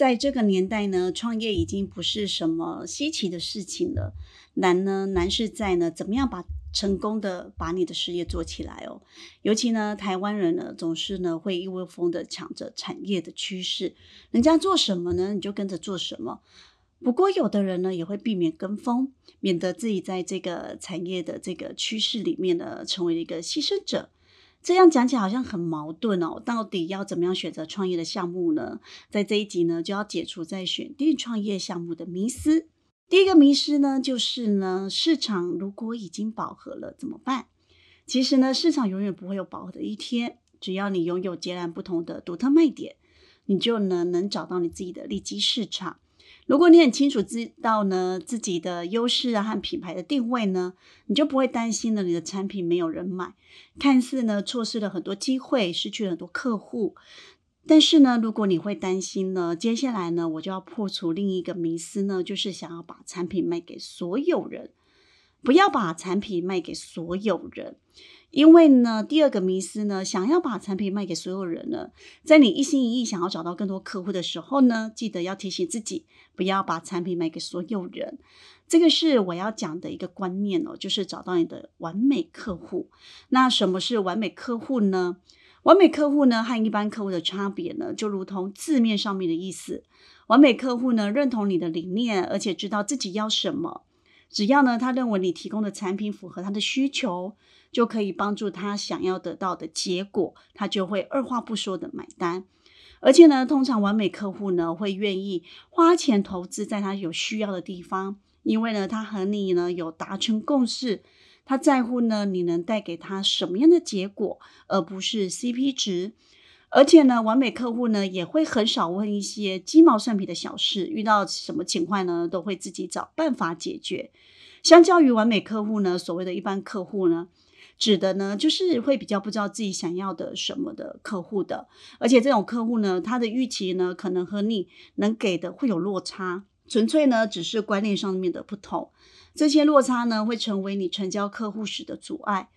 在这个年代呢，创业已经不是什么稀奇的事情了。难呢，难是在呢，怎么样把成功的把你的事业做起来哦。尤其呢，台湾人呢，总是呢会一窝蜂的抢着产业的趋势，人家做什么呢，你就跟着做什么。不过有的人呢，也会避免跟风，免得自己在这个产业的这个趋势里面呢，成为一个牺牲者。这样讲起来好像很矛盾哦，到底要怎么样选择创业的项目呢？在这一集呢，就要解除在选定创业项目的迷思。第一个迷思呢，就是呢，市场如果已经饱和了怎么办？其实呢，市场永远不会有饱和的一天，只要你拥有截然不同的独特卖点，你就呢能找到你自己的利基市场。如果你很清楚知道呢自己的优势啊和品牌的定位呢，你就不会担心呢你的产品没有人买，看似呢错失了很多机会，失去了很多客户。但是呢，如果你会担心呢，接下来呢我就要破除另一个迷思呢，就是想要把产品卖给所有人，不要把产品卖给所有人。因为呢，第二个迷思呢，想要把产品卖给所有人呢，在你一心一意想要找到更多客户的时候呢，记得要提醒自己，不要把产品卖给所有人。这个是我要讲的一个观念哦，就是找到你的完美客户。那什么是完美客户呢？完美客户呢，和一般客户的差别呢，就如同字面上面的意思。完美客户呢，认同你的理念，而且知道自己要什么。只要呢，他认为你提供的产品符合他的需求。就可以帮助他想要得到的结果，他就会二话不说的买单。而且呢，通常完美客户呢会愿意花钱投资在他有需要的地方，因为呢，他和你呢有达成共识，他在乎呢你能带给他什么样的结果，而不是 CP 值。而且呢，完美客户呢也会很少问一些鸡毛蒜皮的小事，遇到什么情况呢都会自己找办法解决。相较于完美客户呢，所谓的一般客户呢。指的呢，就是会比较不知道自己想要的什么的客户的，而且这种客户呢，他的预期呢，可能和你能给的会有落差，纯粹呢只是观念上面的不同，这些落差呢会成为你成交客户时的阻碍。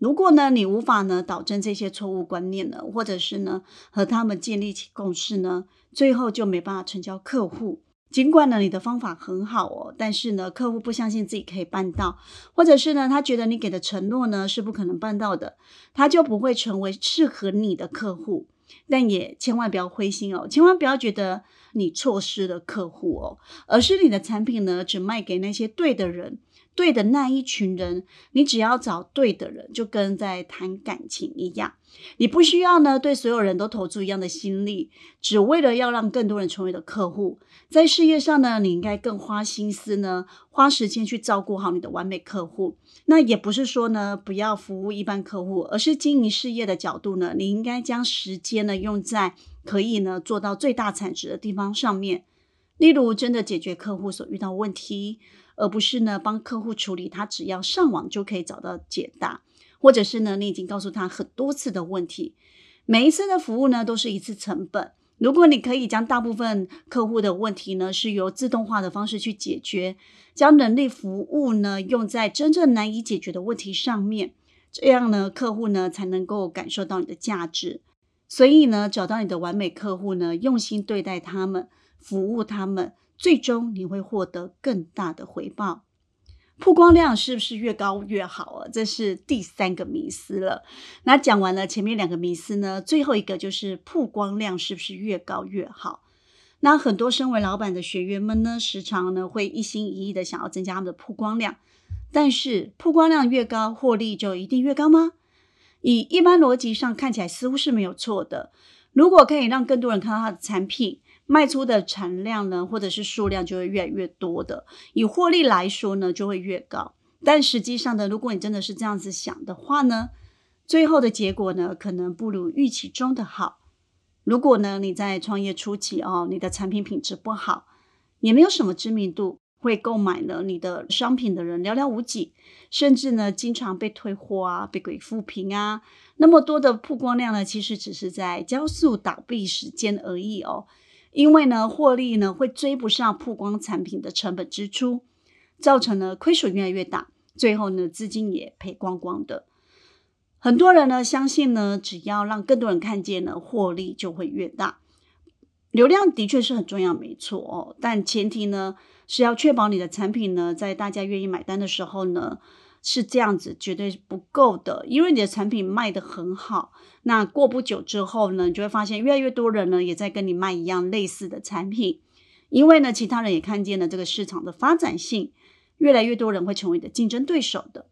如果呢你无法呢导正这些错误观念呢，或者是呢和他们建立起共识呢，最后就没办法成交客户。尽管呢，你的方法很好哦，但是呢，客户不相信自己可以办到，或者是呢，他觉得你给的承诺呢是不可能办到的，他就不会成为适合你的客户。但也千万不要灰心哦，千万不要觉得你错失了客户哦，而是你的产品呢只卖给那些对的人。对的那一群人，你只要找对的人，就跟在谈感情一样。你不需要呢对所有人都投注一样的心力，只为了要让更多人成为的客户。在事业上呢，你应该更花心思呢，花时间去照顾好你的完美客户。那也不是说呢不要服务一般客户，而是经营事业的角度呢，你应该将时间呢用在可以呢做到最大产值的地方上面。例如，真的解决客户所遇到问题。而不是呢，帮客户处理他只要上网就可以找到解答，或者是呢，你已经告诉他很多次的问题，每一次的服务呢都是一次成本。如果你可以将大部分客户的问题呢是由自动化的方式去解决，将人力服务呢用在真正难以解决的问题上面，这样呢客户呢才能够感受到你的价值。所以呢，找到你的完美客户呢，用心对待他们，服务他们。最终你会获得更大的回报，曝光量是不是越高越好啊？这是第三个迷思了。那讲完了前面两个迷思呢，最后一个就是曝光量是不是越高越好？那很多身为老板的学员们呢，时常呢会一心一意的想要增加他们的曝光量，但是曝光量越高，获利就一定越高吗？以一般逻辑上看起来似乎是没有错的。如果可以让更多人看到他的产品，卖出的产量呢，或者是数量就会越来越多的，以获利来说呢，就会越高。但实际上呢，如果你真的是这样子想的话呢，最后的结果呢，可能不如预期中的好。如果呢你在创业初期哦，你的产品品质不好，也没有什么知名度，会购买了你的商品的人寥寥无几，甚至呢经常被退货啊，被鬼负评啊，那么多的曝光量呢，其实只是在加速倒闭时间而已哦。因为呢获利呢会追不上曝光产品的成本支出，造成了亏损越来越大，最后呢资金也赔光光的。很多人呢相信呢，只要让更多人看见呢，获利就会越大。流量的确是很重要，没错哦。但前提呢是要确保你的产品呢，在大家愿意买单的时候呢，是这样子绝对不够的。因为你的产品卖得很好，那过不久之后呢，你就会发现越来越多人呢也在跟你卖一样类似的产品。因为呢，其他人也看见了这个市场的发展性，越来越多人会成为你的竞争对手的。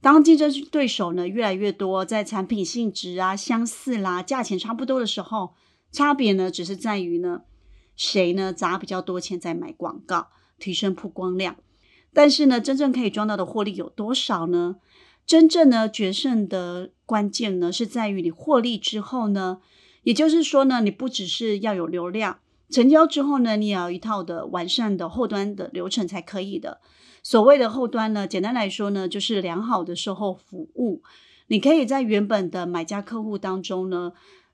当竞争对手呢越来越多，在产品性质啊相似啦，价钱差不多的时候，差别呢只是在于呢谁呢砸比较多钱在买广告，提升曝光量。但是呢，真正可以赚到的获利有多少呢？真正呢决胜的关键呢是在于你获利之后呢，也就是说呢，你不只是要有流量，成交之后呢，你也要一套的完善的后端的流程才可以的。所谓的后端呢，简单来说呢，就是良好的售后服务。你可以在原本的买家客户当中呢，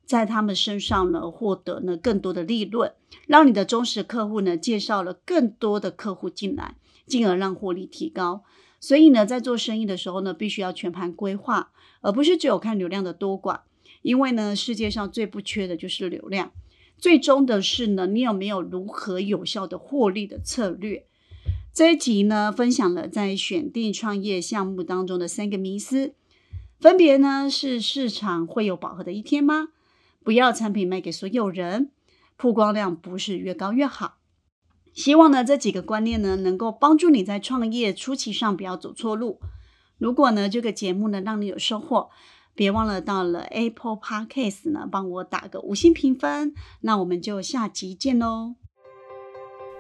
在他们身上呢获得呢更多的利润，让你的忠实客户呢介绍了更多的客户进来，进而让获利提高。所以呢，在做生意的时候呢，必须要全盘规划，而不是只有看流量的多寡。因为呢，世界上最不缺的就是流量。最终的是呢，你有没有如何有效的获利的策略？这一集呢，分享了在选定创业项目当中的三个迷思，分别呢是市场会有饱和的一天吗？不要产品卖给所有人，曝光量不是越高越好。希望呢这几个观念呢，能够帮助你在创业初期上不要走错路。如果呢这个节目呢让你有收获，别忘了到了 Apple Podcast 呢帮我打个五星评分。那我们就下集见喽。